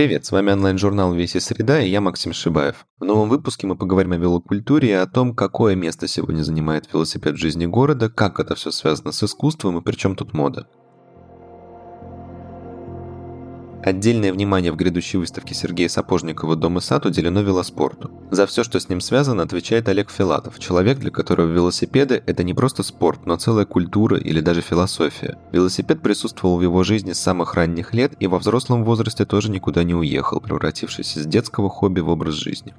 Привет, с вами онлайн-журнал «Веси среда» и я Максим Шибаев. В новом выпуске мы поговорим о велокультуре и о том, какое место сегодня занимает велосипед в жизни города, как это все связано с искусством и при чем тут мода. Отдельное внимание в грядущей выставке Сергея Сапожникова «Дом и сад» уделено велоспорту. За все, что с ним связано, отвечает Олег Филатов, человек, для которого велосипеды – это не просто спорт, но целая культура или даже философия. Велосипед присутствовал в его жизни с самых ранних лет и во взрослом возрасте тоже никуда не уехал, превратившись из детского хобби в образ жизни.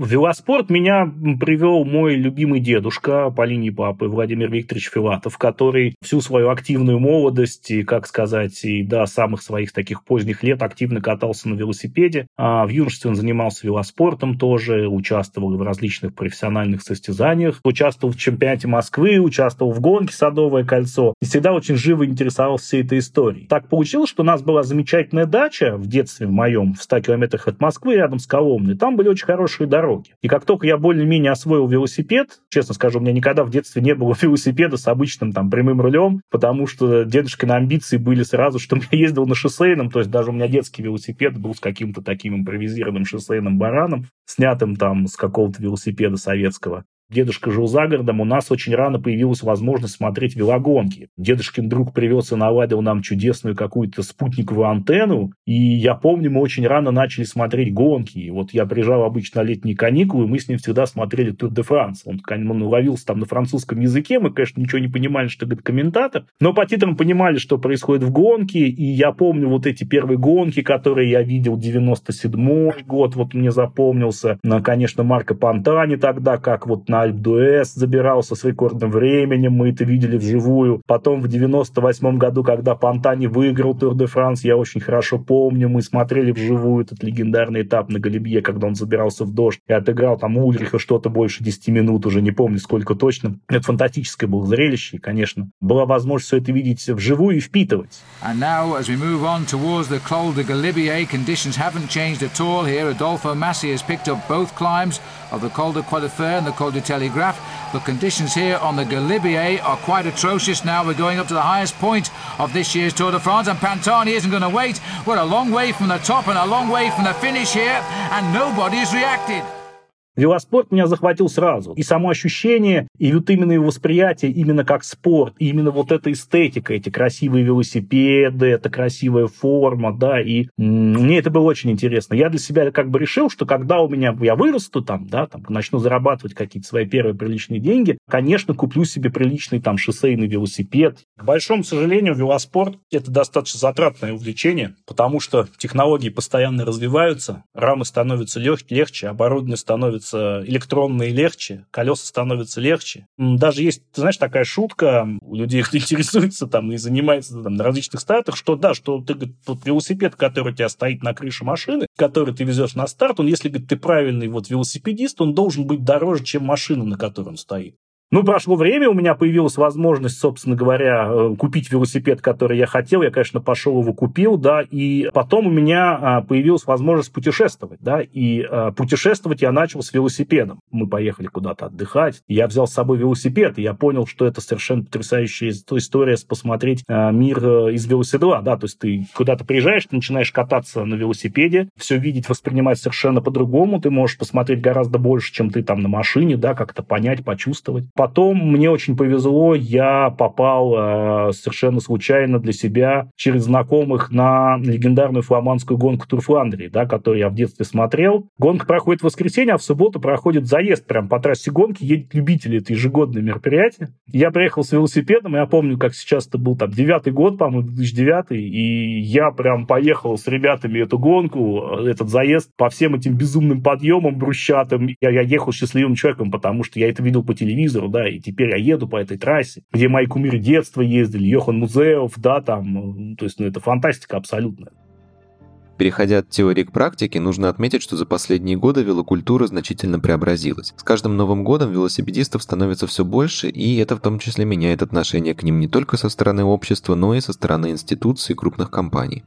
В велоспорт меня привел мой любимый дедушка по линии папы Владимир Викторович Филатов, который всю свою активную молодость и, как сказать, и до самых своих таких поздних лет активно катался на велосипеде. А в юношестве он занимался велоспортом тоже, участвовал в различных профессиональных состязаниях, участвовал в чемпионате Москвы, участвовал в гонке «Садовое кольцо» и всегда очень живо интересовался всей этой историей. Так получилось, что у нас была замечательная дача в детстве в моем, в 100 километрах от Москвы, рядом с Коломной. Там были очень хорошие дороги дороги. И как только я более-менее освоил велосипед, честно скажу, у меня никогда в детстве не было велосипеда с обычным там прямым рулем, потому что дедушкины амбиции были сразу, что я ездил на шоссейном, то есть даже у меня детский велосипед был с каким-то таким импровизированным шоссейным бараном, снятым там с какого-то велосипеда советского. Дедушка жил за городом, у нас очень рано появилась возможность смотреть велогонки. Дедушкин друг привез и наладил нам чудесную какую-то спутниковую антенну, и я помню, мы очень рано начали смотреть гонки. И вот я приезжал обычно на летние каникулы, и мы с ним всегда смотрели Тур де Франс. Он, он ловился там на французском языке, мы, конечно, ничего не понимали, что говорит комментатор, но по титрам понимали, что происходит в гонке, и я помню вот эти первые гонки, которые я видел 97 год, вот мне запомнился, конечно, Марко Пантани тогда, как вот на Альп Дуэс забирался с рекордным временем, мы это видели вживую. Потом в 98 году, когда Пантани выиграл Тур де Франс, я очень хорошо помню, мы смотрели вживую этот легендарный этап на Галибье, когда он забирался в дождь и отыграл там Ульриха что-то больше 10 минут, уже не помню сколько точно. Это фантастическое было зрелище, конечно, была возможность все это видеть вживую и впитывать. Of the Col de Quadrifer and the Col de Telegraph. The conditions here on the Galibier are quite atrocious now. We're going up to the highest point of this year's Tour de France, and Pantani isn't going to wait. We're a long way from the top and a long way from the finish here, and nobody's reacted. Велоспорт меня захватил сразу. И само ощущение, и вот именно его восприятие именно как спорт, и именно вот эта эстетика, эти красивые велосипеды, эта красивая форма, да, и мне это было очень интересно. Я для себя как бы решил, что когда у меня, я вырасту там, да, там, начну зарабатывать какие-то свои первые приличные деньги, конечно, куплю себе приличный там шоссейный велосипед. К большому сожалению, велоспорт – это достаточно затратное увлечение, потому что технологии постоянно развиваются, рамы становятся лег- легче, оборудование становится становятся электронные легче, колеса становятся легче. Даже есть, ты знаешь, такая шутка, у людей, кто интересуется там и занимается там, на различных стартах, что да, что ты, говорит, вот велосипед, который у тебя стоит на крыше машины, который ты везешь на старт, он, если говорит, ты правильный вот велосипедист, он должен быть дороже, чем машина, на которой он стоит. Ну, прошло время, у меня появилась возможность, собственно говоря, э, купить велосипед, который я хотел. Я, конечно, пошел его купил, да, и потом у меня а, появилась возможность путешествовать, да, и а, путешествовать я начал с велосипедом. Мы поехали куда-то отдыхать, я взял с собой велосипед, и я понял, что это совершенно потрясающая история посмотреть а, мир э, из велосипеда, да, то есть ты куда-то приезжаешь, ты начинаешь кататься на велосипеде, все видеть, воспринимать совершенно по-другому, ты можешь посмотреть гораздо больше, чем ты там на машине, да, как-то понять, почувствовать. Потом мне очень повезло, я попал э, совершенно случайно для себя через знакомых на легендарную фламандскую гонку Тур Фландрии, да, которую я в детстве смотрел. Гонка проходит в воскресенье, а в субботу проходит заезд прям по трассе гонки, едет любители, это ежегодное мероприятие. Я приехал с велосипедом, я помню, как сейчас это был там девятый год, по-моему, 2009, и я прям поехал с ребятами эту гонку, этот заезд по всем этим безумным подъемам брусчатым. Я, я ехал счастливым человеком, потому что я это видел по телевизору, да, и теперь я еду по этой трассе, где мои кумиры детства ездили, Йохан Музеев, да, там, ну, то есть, ну, это фантастика абсолютная. Переходя от теории к практике, нужно отметить, что за последние годы велокультура значительно преобразилась. С каждым Новым годом велосипедистов становится все больше, и это в том числе меняет отношение к ним не только со стороны общества, но и со стороны институций и крупных компаний.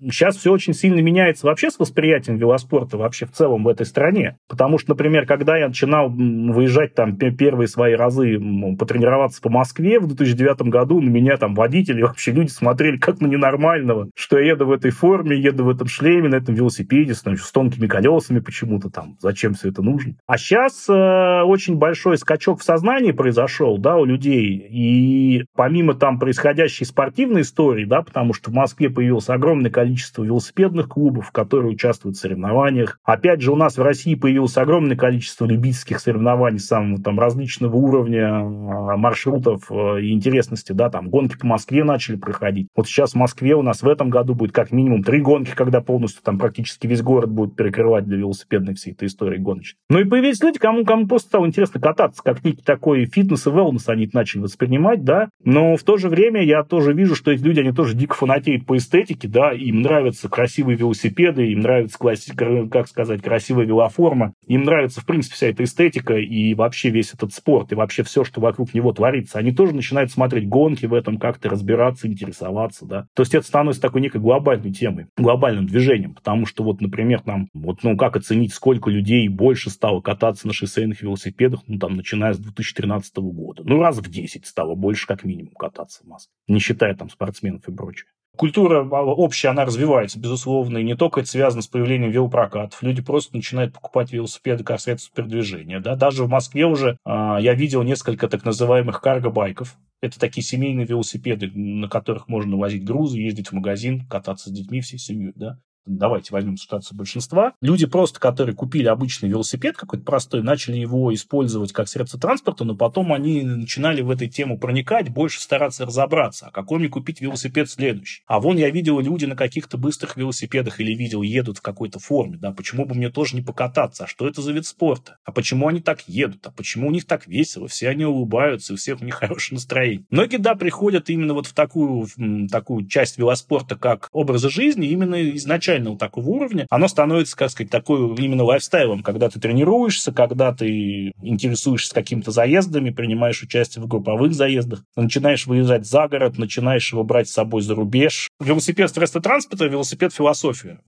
Сейчас все очень сильно меняется вообще с восприятием велоспорта вообще в целом в этой стране. Потому что, например, когда я начинал выезжать там первые свои разы потренироваться по Москве в 2009 году, на меня там водители, вообще люди смотрели как на ненормального, что я еду в этой форме, еду в этом шлеме, на этом велосипеде, с, с тонкими колесами почему-то там, зачем все это нужно. А сейчас э, очень большой скачок в сознании произошел, да, у людей, и помимо там происходящей спортивной истории, да, потому что в Москве появилось огромное количество количество велосипедных клубов, которые участвуют в соревнованиях. Опять же, у нас в России появилось огромное количество любительских соревнований самого там различного уровня, а, маршрутов э, и интересности, да, там гонки по Москве начали проходить. Вот сейчас в Москве у нас в этом году будет как минимум три гонки, когда полностью там практически весь город будет перекрывать для велосипедной всей этой истории гоночной. Ну и появились люди, кому, кому просто стало интересно кататься, как некий такой фитнес и wellness они начали воспринимать, да, но в то же время я тоже вижу, что эти люди, они тоже дико фанатеют по эстетике, да, им нравятся красивые велосипеды, им нравится, класси... как сказать, красивая велоформа, им нравится, в принципе, вся эта эстетика и вообще весь этот спорт, и вообще все, что вокруг него творится. Они тоже начинают смотреть гонки в этом, как-то разбираться, интересоваться, да. То есть это становится такой некой глобальной темой, глобальным движением, потому что вот, например, там, вот, ну, как оценить, сколько людей больше стало кататься на шоссейных велосипедах, ну, там, начиная с 2013 года. Ну, раз в 10 стало больше, как минимум, кататься в Москве, не считая там спортсменов и прочее. Культура а, общая, она развивается, безусловно, и не только это связано с появлением велопрокатов. Люди просто начинают покупать велосипеды как средство передвижения. Да? Даже в Москве уже а, я видел несколько так называемых карго-байков. Это такие семейные велосипеды, на которых можно возить грузы, ездить в магазин, кататься с детьми всей семьей. Да? Давайте возьмем ситуацию большинства, люди просто, которые купили обычный велосипед какой-то простой, начали его использовать как средство транспорта, но потом они начинали в эту тему проникать, больше стараться разобраться, а какой мне купить велосипед следующий. А вон я видел люди на каких-то быстрых велосипедах или видел едут в какой-то форме, да, почему бы мне тоже не покататься, а что это за вид спорта, а почему они так едут, а почему у них так весело, все они улыбаются, у всех у них хорошее настроение. Многие, да, приходят именно вот в такую, в такую часть велоспорта, как образа жизни, именно изначально изначального такого уровня, оно становится, как сказать, такой именно лайфстайлом, когда ты тренируешься, когда ты интересуешься какими-то заездами, принимаешь участие в групповых заездах, начинаешь выезжать за город, начинаешь его брать с собой за рубеж. Велосипед средство транспорта, велосипед философия.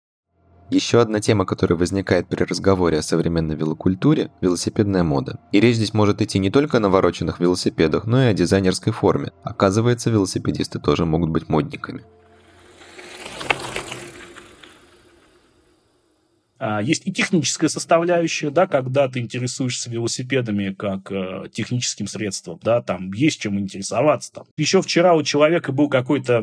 Еще одна тема, которая возникает при разговоре о современной велокультуре – велосипедная мода. И речь здесь может идти не только о навороченных велосипедах, но и о дизайнерской форме. Оказывается, велосипедисты тоже могут быть модниками. Есть и техническая составляющая, да, когда ты интересуешься велосипедами как э, техническим средством, да, там есть чем интересоваться. Там. Еще вчера у человека был какой-то э,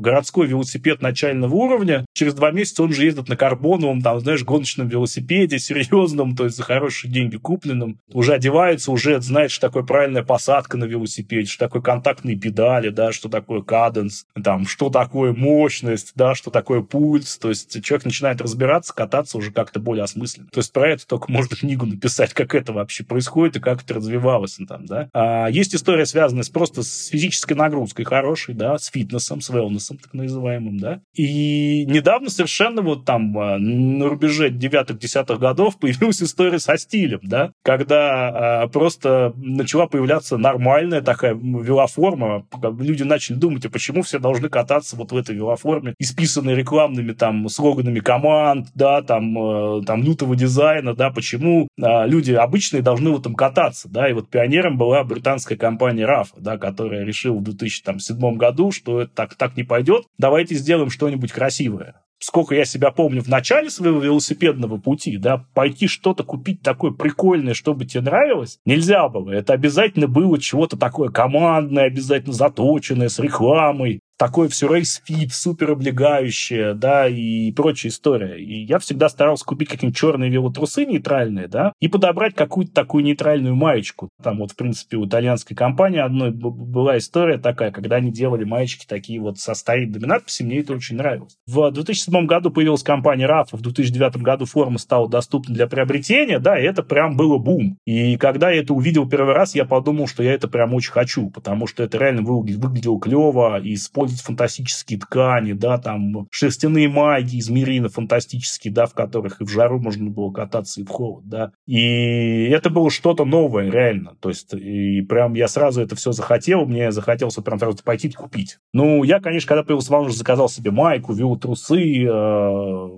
городской велосипед начального уровня, через два месяца он же ездит на карбоновом, там, знаешь, гоночном велосипеде, серьезном, то есть за хорошие деньги купленном, уже одевается, уже знает, что такое правильная посадка на велосипеде, что такое контактные педали, да, что такое каденс, там, что такое мощность, да, что такое пульс, то есть человек начинает разбираться, кататься уже как-то более осмысленно. То есть про это только можно книгу написать, как это вообще происходит и как это развивалось там, да. А есть история, связанная с просто с физической нагрузкой хорошей, да, с фитнесом, с велнесом, так называемым, да. И недавно совершенно вот там а, на рубеже 9-10 годов появилась история со стилем, да, когда а, просто начала появляться нормальная такая велоформа, люди начали думать, а почему все должны кататься вот в этой велоформе, исписанной рекламными там слоганами команд, да, там Э, там, дизайна, да, почему а, люди обычные должны в этом кататься, да, и вот пионером была британская компания Rapha, да, которая решила в 2007 году, что это так, так не пойдет, давайте сделаем что-нибудь красивое сколько я себя помню, в начале своего велосипедного пути, да, пойти что-то купить такое прикольное, чтобы тебе нравилось, нельзя было. Это обязательно было чего-то такое командное, обязательно заточенное, с рекламой, такое все race fit, супер облегающее, да, и прочая история. И я всегда старался купить какие-нибудь черные велотрусы нейтральные, да, и подобрать какую-то такую нейтральную маечку. Там вот, в принципе, у итальянской компании одной была история такая, когда они делали маечки такие вот со старинными надписями, мне это очень нравилось. В 2007 году появилась компания RAF, в 2009 году форма стала доступна для приобретения, да, и это прям было бум. И когда я это увидел первый раз, я подумал, что я это прям очень хочу, потому что это реально выглядело клево, и способ использовать фантастические ткани, да, там шерстяные маги из мерина фантастические, да, в которых и в жару можно было кататься, и в холод, да. И это было что-то новое, реально. То есть, и прям я сразу это все захотел, мне захотелось прям сразу пойти купить. Ну, я, конечно, когда появился уже заказал себе майку, велотрусы, э,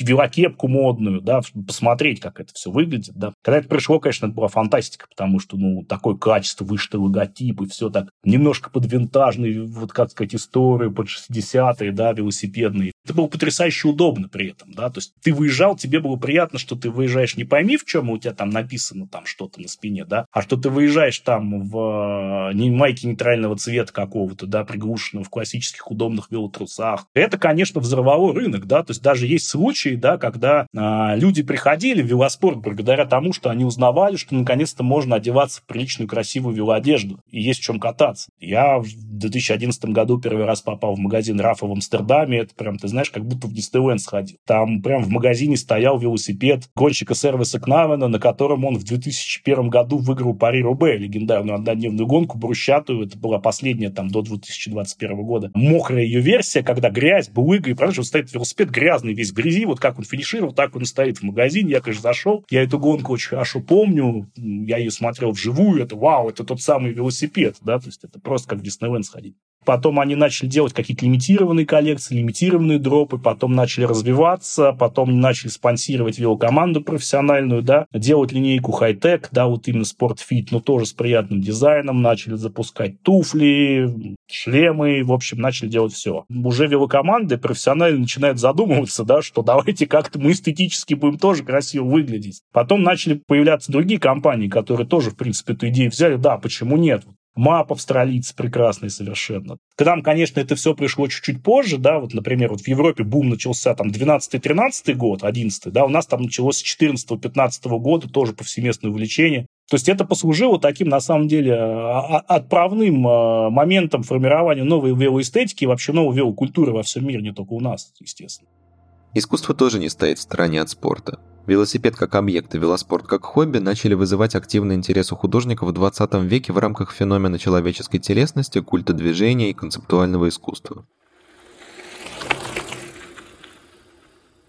велокепку модную, да, посмотреть, как это все выглядит, да. Когда это пришло, конечно, это была фантастика, потому что, ну, такое качество, вышитый логотип, и все так немножко под винтажный, вот, как сказать, историю, под 60-е, да, велосипедные. Это было потрясающе удобно при этом, да, то есть ты выезжал, тебе было приятно, что ты выезжаешь не пойми в чем, у тебя там написано там что-то на спине, да, а что ты выезжаешь там в не майке нейтрального цвета какого-то, да, приглушенного в классических удобных велотрусах. Это, конечно, взорвало рынок, да, то есть даже есть случаи, да, когда а, люди приходили в велоспорт благодаря тому, что они узнавали, что наконец-то можно одеваться в приличную красивую велоодежду и есть в чем кататься. Я 2011 году первый раз попал в магазин Рафа в Амстердаме, это прям, ты знаешь, как будто в Диснейленд сходил. Там прям в магазине стоял велосипед гонщика сервиса Кнавена, на котором он в 2001 году выиграл Пари Рубе, легендарную однодневную гонку брусчатую. Это была последняя там до 2021 года. Мокрая ее версия, когда грязь, булыга, и правда, стоит велосипед грязный весь грязи, вот как он финишировал, так он стоит в магазине. Я, конечно, зашел, я эту гонку очень хорошо помню, я ее смотрел вживую, это вау, это тот самый велосипед, да, то есть это просто как Диснейленд сходить. Потом они начали делать какие-то лимитированные коллекции, лимитированные дропы, потом начали развиваться, потом начали спонсировать велокоманду профессиональную, да, делать линейку хай-тек, да, вот именно спортфит, но тоже с приятным дизайном, начали запускать туфли, шлемы, в общем, начали делать все. Уже велокоманды профессионально начинают задумываться, да, что давайте как-то мы эстетически будем тоже красиво выглядеть. Потом начали появляться другие компании, которые тоже, в принципе, эту идею взяли, да, почему нет? Мап австралийцы прекрасный совершенно. К нам, конечно, это все пришло чуть-чуть позже, да, вот, например, вот в Европе бум начался там 12-13 год, 11 да, у нас там началось с 14-15 года тоже повсеместное увлечение. То есть это послужило таким, на самом деле, а, а, отправным а, моментом формирования новой велоэстетики и вообще новой велокультуры во всем мире, не только у нас, естественно. Искусство тоже не стоит в стороне от спорта. Велосипед как объект и велоспорт как хобби начали вызывать активный интерес у художников в 20 веке в рамках феномена человеческой телесности, культа движения и концептуального искусства.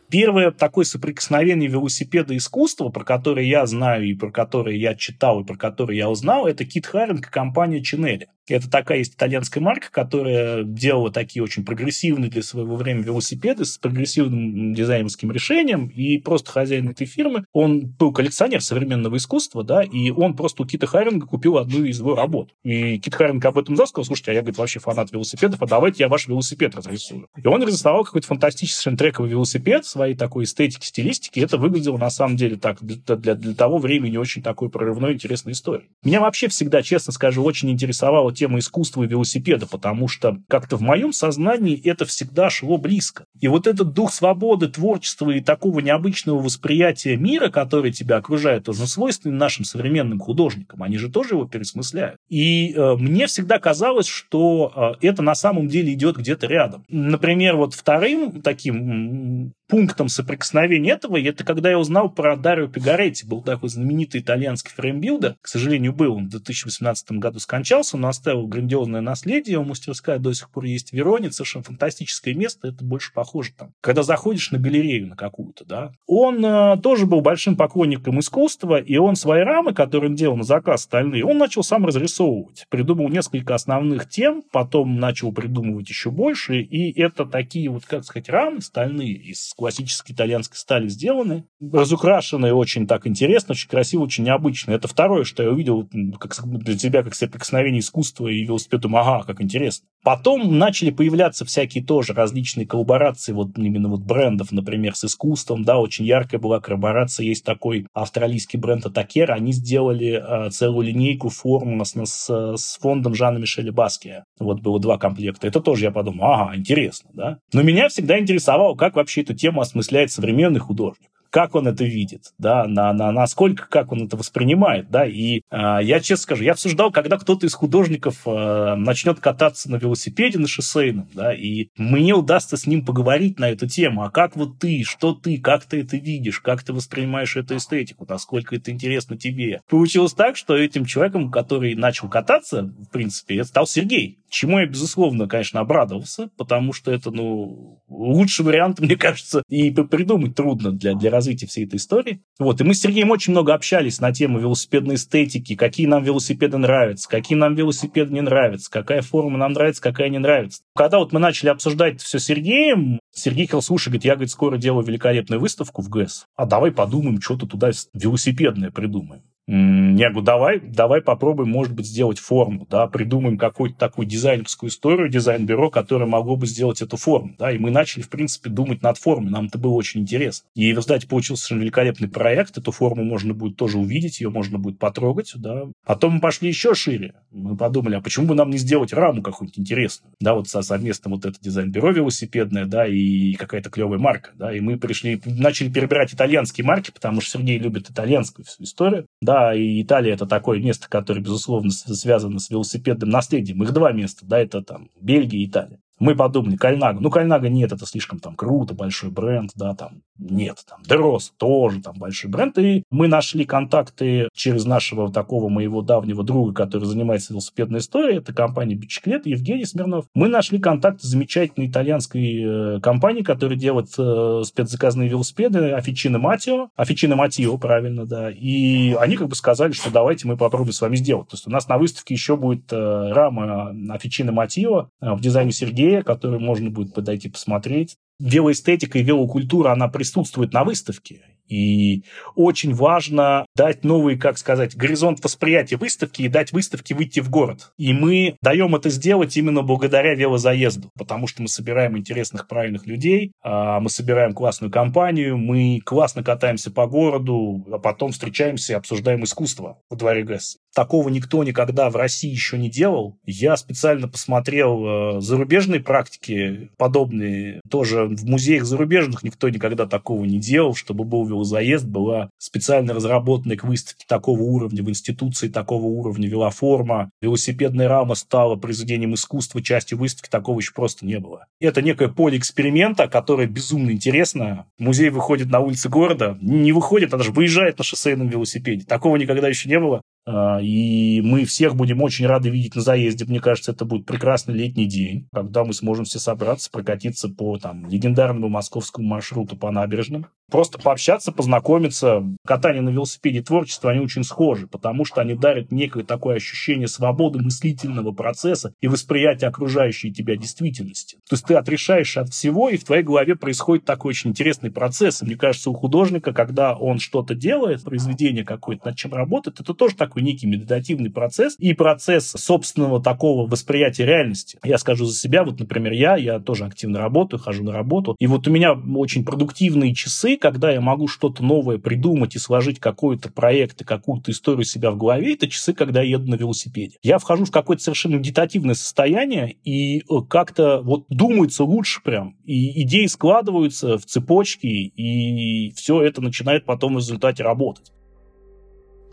Первое такое соприкосновение велосипеда и искусства, про которое я знаю и про которое я читал и про которое я узнал, это Кит Харинг и компания Чинели. Это такая есть итальянская марка, которая делала такие очень прогрессивные для своего времени велосипеды с прогрессивным дизайнерским решением. И просто хозяин этой фирмы, он был коллекционер современного искусства, да, и он просто у Кита Харинга купил одну из его работ. И Кит Харинг об этом сказал, слушайте, а я, говорит, вообще фанат велосипедов, а давайте я ваш велосипед разрисую. И он разрисовал какой-то фантастический трековый велосипед своей такой эстетики, стилистики. И это выглядело на самом деле так для, для, для того времени очень такой прорывной, интересной историей. Меня вообще всегда, честно скажу, очень интересовало тему искусства и велосипеда, потому что как-то в моем сознании это всегда шло близко. И вот этот дух свободы, творчества и такого необычного восприятия мира, который тебя окружает, он свойственен нашим современным художникам. Они же тоже его пересмысляют. И э, мне всегда казалось, что э, это на самом деле идет где-то рядом. Например, вот вторым таким пунктом соприкосновения этого, это когда я узнал про Дарио Пегоретти. Был такой знаменитый итальянский framebuilder. К сожалению, был. Он в 2018 году скончался, но оставил грандиозное наследие. Его мастерская до сих пор есть в Вероне. Совершенно фантастическое место. Это больше похоже там. Когда заходишь на галерею на какую-то, да. Он э, тоже был большим поклонником искусства, и он свои рамы, которые он делал на заказ стальные, он начал сам разрисовывать. Придумал несколько основных тем, потом начал придумывать еще больше, и это такие вот, как сказать, рамы стальные из классической итальянской стали сделаны. Разукрашенные очень так интересно, очень красиво, очень необычно. Это второе, что я увидел как, для себя как соприкосновение искусства и велосипеда. Ага, как интересно. Потом начали появляться всякие тоже различные коллаборации, вот именно вот брендов, например, с искусством, да, очень яркая была коллаборация, есть такой австралийский бренд Атакер, они сделали э, целую линейку форм с, с, с фондом Жана Мишеля Баския. Вот было два комплекта. Это тоже я подумал, ага, интересно, да. Но меня всегда интересовало, как вообще эту тему осмысляет современный художник как он это видит, да, на, на, насколько, как он это воспринимает, да, и э, я честно скажу, я обсуждал, когда кто-то из художников э, начнет кататься на велосипеде на шоссейном, да, и мне удастся с ним поговорить на эту тему, а как вот ты, что ты, как ты это видишь, как ты воспринимаешь эту эстетику, насколько это интересно тебе. Получилось так, что этим человеком, который начал кататься, в принципе, стал Сергей, чему я, безусловно, конечно, обрадовался, потому что это, ну, лучший вариант, мне кажется, и придумать трудно для, для развития всей этой истории. Вот, и мы с Сергеем очень много общались на тему велосипедной эстетики, какие нам велосипеды нравятся, какие нам велосипеды не нравятся, какая форма нам нравится, какая не нравится. Когда вот мы начали обсуждать все с Сергеем, Сергей сказал, слушай, говорит, я, говорит, скоро делаю великолепную выставку в ГЭС, а давай подумаем, что-то туда велосипедное придумаем. Я говорю, давай, давай попробуем, может быть, сделать форму, да, придумаем какую-то такую дизайнерскую историю, дизайн-бюро, которое могло бы сделать эту форму, да, и мы начали, в принципе, думать над формой, нам это было очень интересно. И в результате получился великолепный проект, эту форму можно будет тоже увидеть, ее можно будет потрогать, да. Потом мы пошли еще шире, мы подумали, а почему бы нам не сделать раму какую-нибудь интересную, да, вот совместно вот это дизайн-бюро велосипедное, да, и какая-то клевая марка, да, и мы пришли, начали перебирать итальянские марки, потому что Сергей любит итальянскую всю историю, да, и Италия это такое место, которое, безусловно, связано с велосипедным наследием. Их два места, да, это там Бельгия и Италия. Мы подумали, Кальнага. Ну, Кальнага нет, это слишком там круто, большой бренд, да, там нет. Там Дерос тоже там большой бренд. И мы нашли контакты через нашего такого моего давнего друга, который занимается велосипедной историей. Это компания Бичеклет, Евгений Смирнов. Мы нашли контакты замечательной итальянской э, компании, которая делает э, спецзаказные велосипеды Афичино Матио. Афичино Матио, правильно, да. И они как бы сказали, что давайте мы попробуем с вами сделать. То есть у нас на выставке еще будет э, рама Афичино Матио в дизайне Сергея музея, который можно будет подойти посмотреть. Велоэстетика и велокультура, она присутствует на выставке. И очень важно дать новый, как сказать, горизонт восприятия выставки и дать выставке выйти в город. И мы даем это сделать именно благодаря велозаезду, потому что мы собираем интересных, правильных людей, а, мы собираем классную компанию, мы классно катаемся по городу, а потом встречаемся и обсуждаем искусство во дворе ГЭС. Такого никто никогда в России еще не делал. Я специально посмотрел э, зарубежные практики подобные. Тоже в музеях зарубежных никто никогда такого не делал, чтобы был велозаезд была специально разработанная к выставке такого уровня, в институции такого уровня велоформа. Велосипедная рама стала произведением искусства, частью выставки такого еще просто не было. Это некое поле эксперимента, которое безумно интересно. Музей выходит на улицы города, не выходит, а даже выезжает на шоссейном велосипеде. Такого никогда еще не было. А, и мы всех будем очень рады видеть на заезде. Мне кажется, это будет прекрасный летний день, когда мы сможем все собраться, прокатиться по там, легендарному московскому маршруту по набережным. Просто пообщаться, познакомиться. Катание на велосипеде творчество, они очень схожи, потому что они дарят некое такое ощущение свободы мыслительного процесса и восприятия окружающей тебя действительности. То есть ты отрешаешь от всего, и в твоей голове происходит такой очень интересный процесс. И мне кажется, у художника, когда он что-то делает, произведение какое-то, над чем работает, это тоже так такой некий медитативный процесс и процесс собственного такого восприятия реальности. Я скажу за себя, вот, например, я, я тоже активно работаю, хожу на работу, и вот у меня очень продуктивные часы, когда я могу что-то новое придумать и сложить какой-то проект и какую-то историю себя в голове, это часы, когда я еду на велосипеде. Я вхожу в какое-то совершенно медитативное состояние, и э, как-то вот думается лучше прям, и идеи складываются в цепочки, и все это начинает потом в результате работать.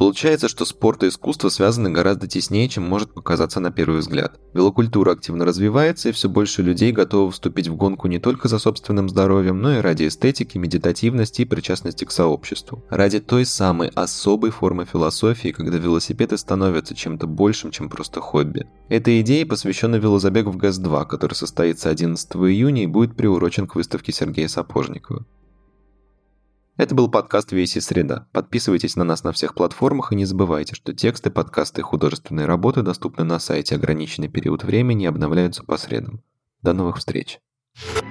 Получается, что спорт и искусство связаны гораздо теснее, чем может показаться на первый взгляд. Велокультура активно развивается, и все больше людей готовы вступить в гонку не только за собственным здоровьем, но и ради эстетики, медитативности и причастности к сообществу. Ради той самой особой формы философии, когда велосипеды становятся чем-то большим, чем просто хобби. Этой идее посвящена велозабег в ГАЗ-2, который состоится 11 июня и будет приурочен к выставке Сергея Сапожникова. Это был подкаст «Веси среда». Подписывайтесь на нас на всех платформах и не забывайте, что тексты, подкасты и художественные работы доступны на сайте ограниченный период времени и обновляются по средам. До новых встреч! thank